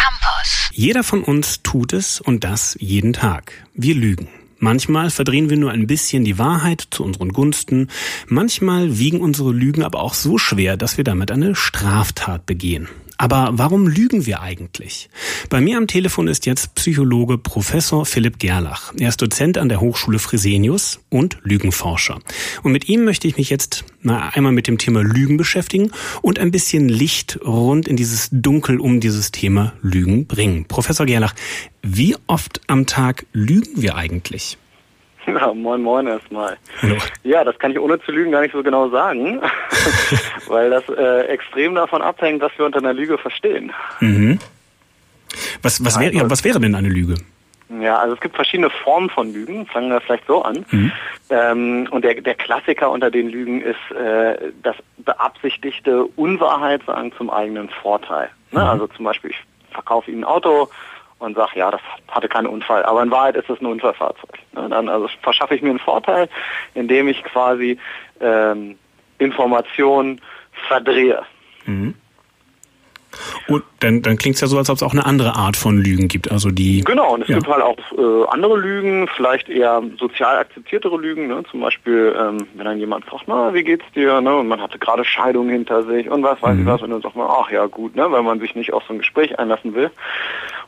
Campus. Jeder von uns tut es und das jeden Tag. Wir lügen. Manchmal verdrehen wir nur ein bisschen die Wahrheit zu unseren Gunsten. Manchmal wiegen unsere Lügen aber auch so schwer, dass wir damit eine Straftat begehen. Aber warum lügen wir eigentlich? Bei mir am Telefon ist jetzt Psychologe Professor Philipp Gerlach. Er ist Dozent an der Hochschule Fresenius und Lügenforscher. Und mit ihm möchte ich mich jetzt mal einmal mit dem Thema Lügen beschäftigen und ein bisschen Licht rund in dieses Dunkel um dieses Thema Lügen bringen. Professor Gerlach, wie oft am Tag lügen wir eigentlich? Ja, moin moin erstmal. Hallo. Ja, das kann ich ohne zu lügen gar nicht so genau sagen, weil das äh, extrem davon abhängt, was wir unter einer Lüge verstehen. Mhm. Was, was, wär, ja, was wäre denn eine Lüge? Ja, also es gibt verschiedene Formen von Lügen, fangen wir vielleicht so an. Mhm. Ähm, und der, der Klassiker unter den Lügen ist äh, das beabsichtigte Unwahrheit sagen zum eigenen Vorteil. Ne? Mhm. Also zum Beispiel, ich verkaufe Ihnen ein Auto, und sage, ja, das hatte keinen Unfall. Aber in Wahrheit ist es ein Unfallfahrzeug. Ne? Dann also verschaffe ich mir einen Vorteil, indem ich quasi ähm, Informationen verdrehe. Mhm. Und dann, dann klingt es ja so, als ob es auch eine andere Art von Lügen gibt. Also die. Genau, und es ja. gibt halt auch äh, andere Lügen, vielleicht eher sozial akzeptiertere Lügen. Ne? Zum Beispiel, ähm, wenn dann jemand fragt, na, wie geht's dir? Ne? Und man hatte gerade Scheidung hinter sich und was weiß mhm. ich was. Und dann sagt man, ach ja, gut, ne? weil man sich nicht auf so ein Gespräch einlassen will.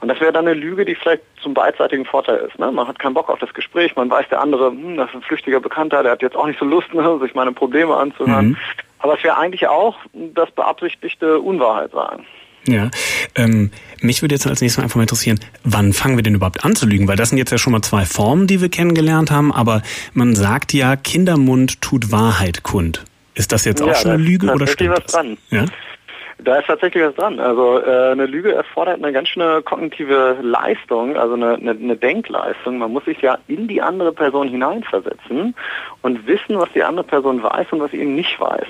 Und das wäre dann eine Lüge, die vielleicht zum beidseitigen Vorteil ist. Ne? Man hat keinen Bock auf das Gespräch, man weiß, der andere, hm, das ist ein flüchtiger Bekannter, der hat jetzt auch nicht so Lust, ne? sich meine Probleme anzuhören. Mhm. Aber es wäre eigentlich auch das beabsichtigte Unwahrheit sagen. Ja, ähm, mich würde jetzt als nächstes mal einfach mal interessieren, wann fangen wir denn überhaupt an zu lügen? Weil das sind jetzt ja schon mal zwei Formen, die wir kennengelernt haben, aber man sagt ja, Kindermund tut Wahrheit kund. Ist das jetzt auch ja, schon eine Lüge oder stimmt was das? Dran. Ja? Da ist tatsächlich was dran. Also äh, eine Lüge erfordert eine ganz schöne kognitive Leistung, also eine, eine, eine Denkleistung. Man muss sich ja in die andere Person hineinversetzen und wissen, was die andere Person weiß und was sie eben nicht weiß.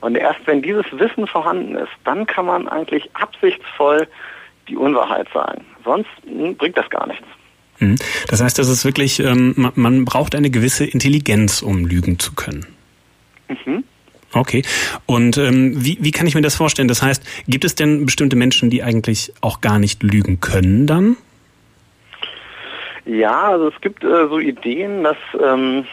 Und erst wenn dieses Wissen vorhanden ist, dann kann man eigentlich absichtsvoll die Unwahrheit sagen. Sonst hm, bringt das gar nichts. Hm. Das heißt, das ist wirklich, ähm, man, man, braucht eine gewisse Intelligenz, um lügen zu können. Mhm. Okay. Und ähm, wie, wie kann ich mir das vorstellen? Das heißt, gibt es denn bestimmte Menschen, die eigentlich auch gar nicht lügen können dann? Ja, also es gibt äh, so Ideen, dass ähm,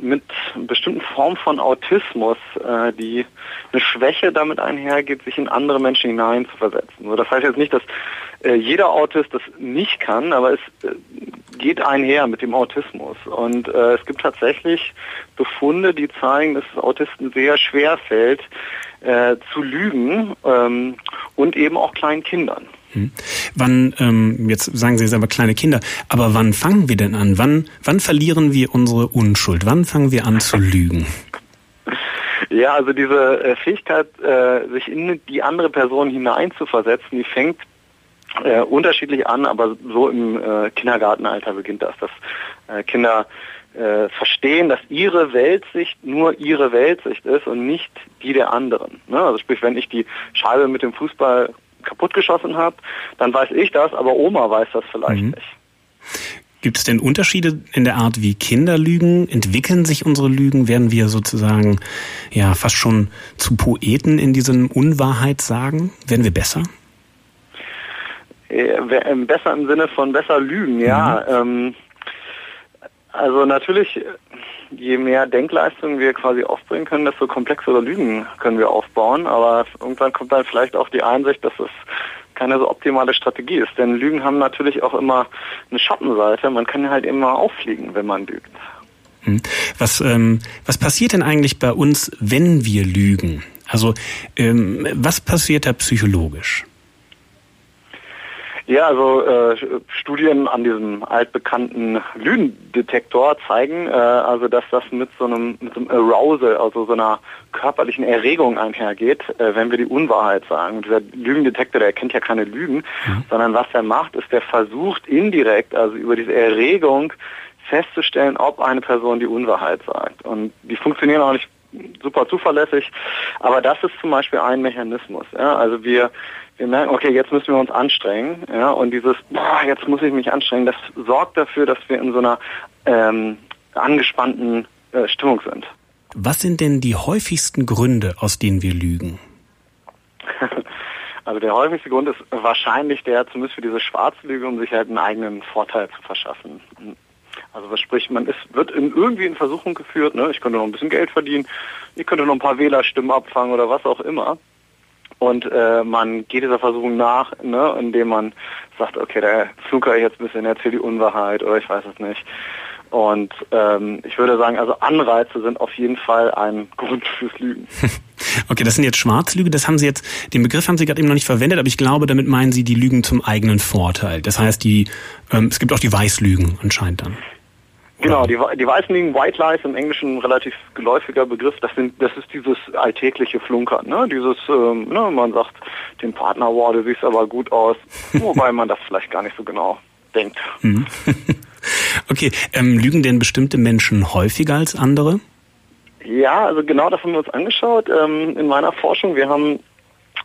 mit bestimmten Formen von Autismus, äh, die eine Schwäche damit einhergeht, sich in andere Menschen hineinzuversetzen. So, das heißt jetzt nicht, dass äh, jeder Autist das nicht kann, aber es äh, geht einher mit dem Autismus. Und äh, es gibt tatsächlich Befunde, die zeigen, dass es Autisten sehr schwer fällt, äh, zu lügen ähm, und eben auch kleinen Kindern. Hm. Wann, ähm, jetzt sagen Sie selber kleine Kinder, aber wann fangen wir denn an? Wann, wann verlieren wir unsere Unschuld? Wann fangen wir an zu lügen? Ja, also diese äh, Fähigkeit, äh, sich in die andere Person hineinzuversetzen, die fängt äh, unterschiedlich an, aber so im Kindergartenalter beginnt das, dass Kinder verstehen, dass ihre Weltsicht nur ihre Weltsicht ist und nicht die der anderen. Ne? Also sprich, wenn ich die Scheibe mit dem Fußball kaputtgeschossen habe, dann weiß ich das, aber Oma weiß das vielleicht mhm. nicht. Gibt es denn Unterschiede in der Art, wie Kinder lügen? Entwickeln sich unsere Lügen? Werden wir sozusagen ja fast schon zu Poeten in diesem Unwahrheitssagen? Werden wir besser? Äh, besser im Sinne von besser lügen, ja. Mhm. Ähm, also natürlich je mehr Denkleistung wir quasi aufbringen können, desto komplexere Lügen können wir aufbauen. Aber irgendwann kommt dann vielleicht auch die Einsicht, dass es keine so optimale Strategie ist. Denn Lügen haben natürlich auch immer eine Schattenseite. Man kann halt immer auffliegen, wenn man lügt. Hm. Was, ähm, was passiert denn eigentlich bei uns, wenn wir lügen? Also ähm, was passiert da psychologisch? Ja, also äh, Studien an diesem altbekannten Lügendetektor zeigen, äh, also dass das mit so einem mit so einem Arousal, also so einer körperlichen Erregung einhergeht, äh, wenn wir die Unwahrheit sagen. Und dieser Lügendetektor, der erkennt ja keine Lügen, mhm. sondern was er macht, ist, der versucht indirekt, also über diese Erregung festzustellen, ob eine Person die Unwahrheit sagt. Und die funktionieren auch nicht super zuverlässig, aber das ist zum Beispiel ein Mechanismus. Ja? Also wir wir merken, okay, jetzt müssen wir uns anstrengen, ja, und dieses, boah, jetzt muss ich mich anstrengen, das sorgt dafür, dass wir in so einer ähm, angespannten äh, Stimmung sind. Was sind denn die häufigsten Gründe, aus denen wir lügen? Also der häufigste Grund ist wahrscheinlich der, zumindest für diese Schwarzlüge, um sich halt einen eigenen Vorteil zu verschaffen. Also was spricht man ist, wird in, irgendwie in Versuchung geführt, ne? ich könnte noch ein bisschen Geld verdienen, ich könnte noch ein paar Wählerstimmen abfangen oder was auch immer. Und äh, man geht dieser Versuchung nach, ne, indem man sagt, okay, der ich jetzt ein bisschen, erzählt die Unwahrheit oder ich weiß es nicht. Und ähm, ich würde sagen, also Anreize sind auf jeden Fall ein Grund fürs Lügen. Okay, das sind jetzt Schwarzlüge. Das haben Sie jetzt, den Begriff haben Sie gerade eben noch nicht verwendet, aber ich glaube, damit meinen Sie die Lügen zum eigenen Vorteil. Das heißt, die, ähm, es gibt auch die Weißlügen anscheinend dann. Genau, die, die weißen Ligen, White Lies im Englischen ein relativ geläufiger Begriff. Das sind, das ist dieses alltägliche Flunkern, ne? Dieses, ähm, ne, man sagt dem Partner, wow, du siehst aber gut aus, wobei man das vielleicht gar nicht so genau denkt. Mhm. okay, ähm, lügen denn bestimmte Menschen häufiger als andere? Ja, also genau das haben wir uns angeschaut ähm, in meiner Forschung. Wir haben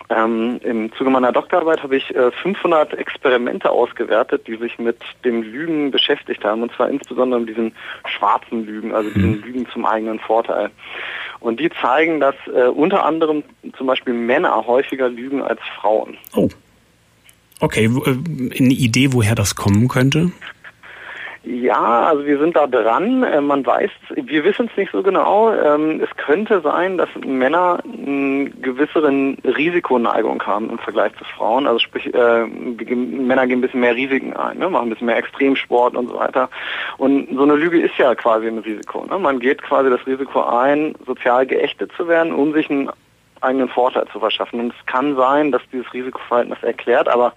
ähm, Im Zuge meiner Doktorarbeit habe ich äh, 500 Experimente ausgewertet, die sich mit dem Lügen beschäftigt haben, und zwar insbesondere mit diesen schwarzen Lügen, also diesen mhm. Lügen zum eigenen Vorteil. Und die zeigen, dass äh, unter anderem zum Beispiel Männer häufiger lügen als Frauen. Oh. Okay, äh, eine Idee, woher das kommen könnte? Ja, also wir sind da dran. Äh, man weiß, wir wissen es nicht so genau. Ähm, es könnte sein, dass Männer eine gewissere Risikoneigung haben im Vergleich zu Frauen. Also sprich, äh, Männer gehen ein bisschen mehr Risiken ein, ne? machen ein bisschen mehr Extremsport und so weiter. Und so eine Lüge ist ja quasi ein Risiko. Ne? Man geht quasi das Risiko ein, sozial geächtet zu werden, um sich einen eigenen Vorteil zu verschaffen. Und es kann sein, dass dieses Risikoverhalten das erklärt, aber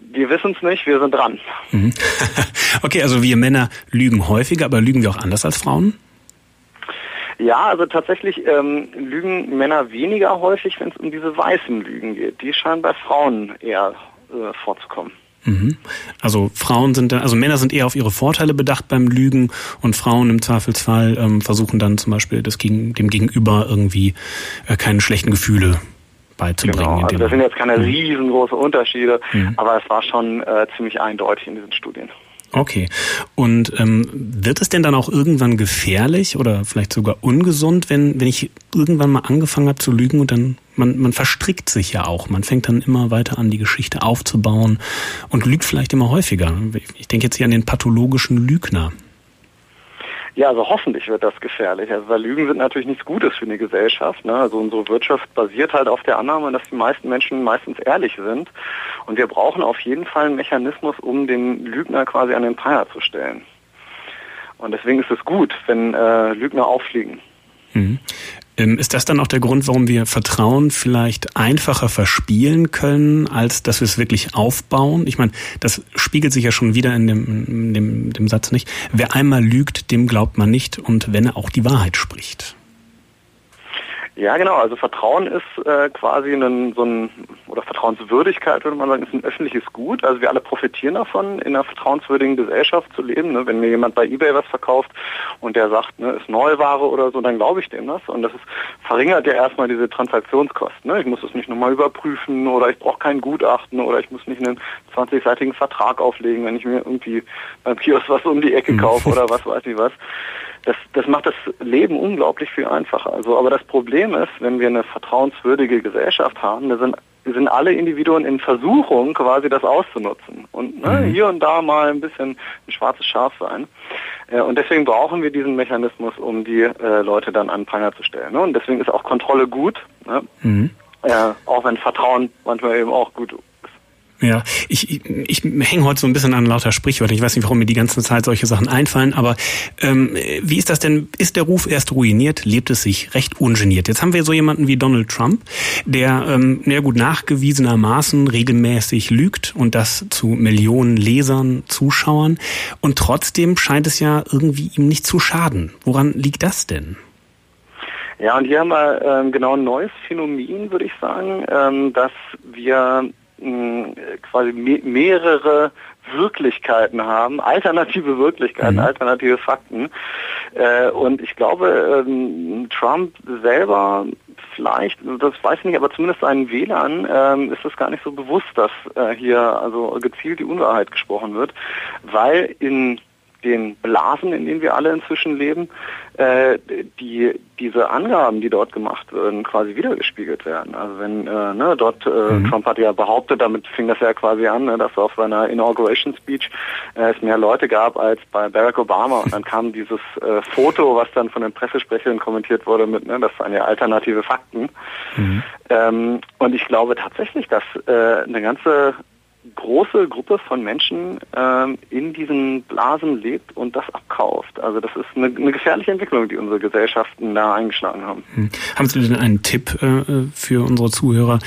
wir wissen es nicht, wir sind dran. Mhm. okay, also wir Männer lügen häufiger, aber lügen wir auch anders als Frauen? Ja, also tatsächlich ähm, lügen Männer weniger häufig, wenn es um diese weißen Lügen geht. Die scheinen bei Frauen eher äh, vorzukommen. Mhm. Also Frauen sind dann, also Männer sind eher auf ihre Vorteile bedacht beim Lügen und Frauen im Zweifelsfall ähm, versuchen dann zum Beispiel das gegen, dem Gegenüber irgendwie äh, keine schlechten Gefühle beizubringen. Genau, also das sind jetzt keine mhm. riesengroßen Unterschiede, mhm. aber es war schon äh, ziemlich eindeutig in diesen Studien. Okay. Und ähm, wird es denn dann auch irgendwann gefährlich oder vielleicht sogar ungesund, wenn, wenn ich irgendwann mal angefangen habe zu lügen und dann, man, man verstrickt sich ja auch. Man fängt dann immer weiter an, die Geschichte aufzubauen und lügt vielleicht immer häufiger. Ich denke jetzt hier an den pathologischen Lügner. Ja, also hoffentlich wird das gefährlich. Also weil Lügen sind natürlich nichts Gutes für eine Gesellschaft. Ne? Also unsere Wirtschaft basiert halt auf der Annahme, dass die meisten Menschen meistens ehrlich sind. Und wir brauchen auf jeden Fall einen Mechanismus, um den Lügner quasi an den Pranger zu stellen. Und deswegen ist es gut, wenn äh, Lügner auffliegen. Ähm, ist das dann auch der Grund, warum wir Vertrauen vielleicht einfacher verspielen können, als dass wir es wirklich aufbauen? Ich meine, das spiegelt sich ja schon wieder in dem, in dem, dem Satz nicht. Wer einmal lügt, dem glaubt man nicht und wenn er auch die Wahrheit spricht. Ja, genau. Also Vertrauen ist äh, quasi ein, so ein, oder Vertrauenswürdigkeit würde man sagen, ist ein öffentliches Gut. Also wir alle profitieren davon, in einer vertrauenswürdigen Gesellschaft zu leben. Ne? Wenn mir jemand bei eBay was verkauft und der sagt, ne, ist Neuware oder so, dann glaube ich dem das. Und das ist, verringert ja erstmal diese Transaktionskosten. Ne? Ich muss es nicht nochmal überprüfen oder ich brauche kein Gutachten oder ich muss nicht einen 20-seitigen Vertrag auflegen, wenn ich mir irgendwie beim Kiosk was um die Ecke mhm. kaufe oder was weiß ich was das, das macht das Leben unglaublich viel einfacher. Also, aber das Problem ist, wenn wir eine vertrauenswürdige Gesellschaft haben, da sind, sind alle Individuen in Versuchung, quasi das auszunutzen und ne, mhm. hier und da mal ein bisschen ein schwarzes Schaf sein. Äh, und deswegen brauchen wir diesen Mechanismus, um die äh, Leute dann an Pranger zu stellen. Ne? Und deswegen ist auch Kontrolle gut, ne? mhm. äh, auch wenn Vertrauen manchmal eben auch gut ja, ich, ich, ich hänge heute so ein bisschen an lauter Sprichwörter. Ich weiß nicht, warum mir die ganze Zeit solche Sachen einfallen, aber ähm, wie ist das denn? Ist der Ruf erst ruiniert, lebt es sich recht ungeniert? Jetzt haben wir so jemanden wie Donald Trump, der ähm, ja gut nachgewiesenermaßen regelmäßig lügt und das zu Millionen Lesern, Zuschauern und trotzdem scheint es ja irgendwie ihm nicht zu schaden. Woran liegt das denn? Ja, und hier haben wir ähm, genau ein neues Phänomen, würde ich sagen, ähm, dass wir quasi mehrere Wirklichkeiten haben, alternative Wirklichkeiten, mhm. alternative Fakten. Äh, und ich glaube, ähm, Trump selber vielleicht, das weiß ich nicht, aber zumindest seinen Wählern ähm, ist es gar nicht so bewusst, dass äh, hier also gezielt die Unwahrheit gesprochen wird, weil in den Blasen, in denen wir alle inzwischen leben, äh, die diese Angaben, die dort gemacht werden, quasi wiedergespiegelt werden. Also wenn äh, ne, dort äh, mhm. Trump hat ja behauptet, damit fing das ja quasi an, ne, dass auf seiner Inauguration Speech äh, es mehr Leute gab als bei Barack Obama und dann kam dieses äh, Foto, was dann von den Pressesprechern kommentiert wurde mit, ne, das seien ja alternative Fakten. Mhm. Ähm, und ich glaube tatsächlich, dass äh, eine ganze große Gruppe von Menschen ähm, in diesen Blasen lebt und das abkauft. Also das ist eine, eine gefährliche Entwicklung, die unsere Gesellschaften da eingeschlagen haben. Hm. Haben Sie denn einen Tipp äh, für unsere Zuhörer,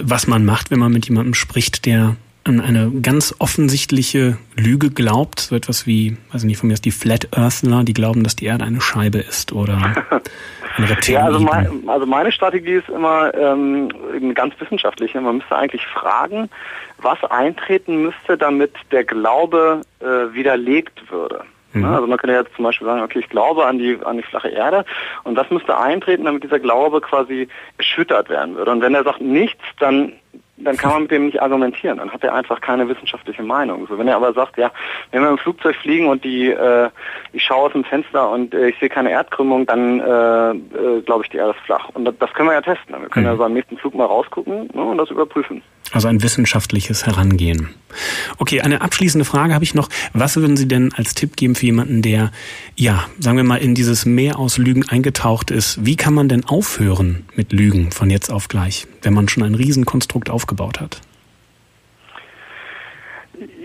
was man macht, wenn man mit jemandem spricht, der an eine ganz offensichtliche Lüge glaubt, so etwas wie, weiß nicht, von mir ist die Flat Earthler, die glauben, dass die Erde eine Scheibe ist oder ja, also, mein, also meine Strategie ist immer ähm, ganz wissenschaftlich. Man müsste eigentlich fragen, was eintreten müsste, damit der Glaube äh, widerlegt würde. Mhm. Also man könnte jetzt zum Beispiel sagen, okay, ich glaube an die, an die flache Erde und was müsste eintreten, damit dieser Glaube quasi erschüttert werden würde. Und wenn er sagt nichts, dann dann kann man mit dem nicht argumentieren. Dann hat er einfach keine wissenschaftliche Meinung. So, wenn er aber sagt, ja, wenn wir im Flugzeug fliegen und die, äh, ich schaue aus dem Fenster und äh, ich sehe keine Erdkrümmung, dann äh, äh, glaube ich, die Erde ist flach. Und das, das können wir ja testen. Wir können mhm. ja beim nächsten Flug mal rausgucken ne, und das überprüfen. Also ein wissenschaftliches Herangehen. Okay, eine abschließende Frage habe ich noch. Was würden Sie denn als Tipp geben für jemanden, der, ja, sagen wir mal, in dieses Meer aus Lügen eingetaucht ist? Wie kann man denn aufhören mit Lügen von jetzt auf gleich, wenn man schon ein Riesenkonstrukt aufgebaut hat?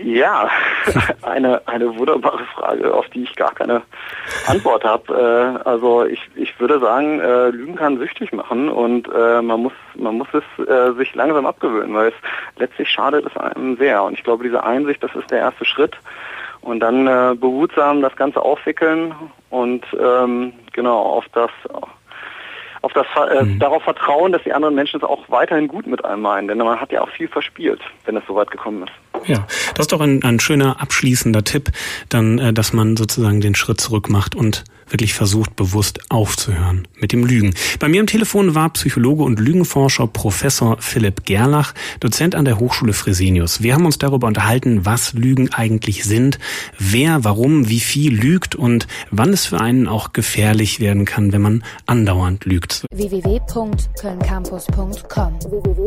Ja, eine, eine wunderbare Frage, auf die ich gar keine Antwort habe. Äh, also ich, ich würde sagen, äh, Lügen kann süchtig machen und äh, man muss man muss es äh, sich langsam abgewöhnen, weil es letztlich schadet es einem sehr. Und ich glaube, diese Einsicht, das ist der erste Schritt. Und dann äh, behutsam das Ganze aufwickeln und ähm, genau auf das auf das äh, mhm. darauf vertrauen, dass die anderen Menschen es auch weiterhin gut mit einem meinen, denn man hat ja auch viel verspielt, wenn es so weit gekommen ist. Ja, das ist doch ein, ein schöner abschließender Tipp, dann, äh, dass man sozusagen den Schritt zurück macht und wirklich versucht, bewusst aufzuhören mit dem Lügen. Bei mir am Telefon war Psychologe und Lügenforscher Professor Philipp Gerlach, Dozent an der Hochschule Fresenius. Wir haben uns darüber unterhalten, was Lügen eigentlich sind, wer, warum, wie viel lügt und wann es für einen auch gefährlich werden kann, wenn man andauernd lügt. www.kölncampus.com www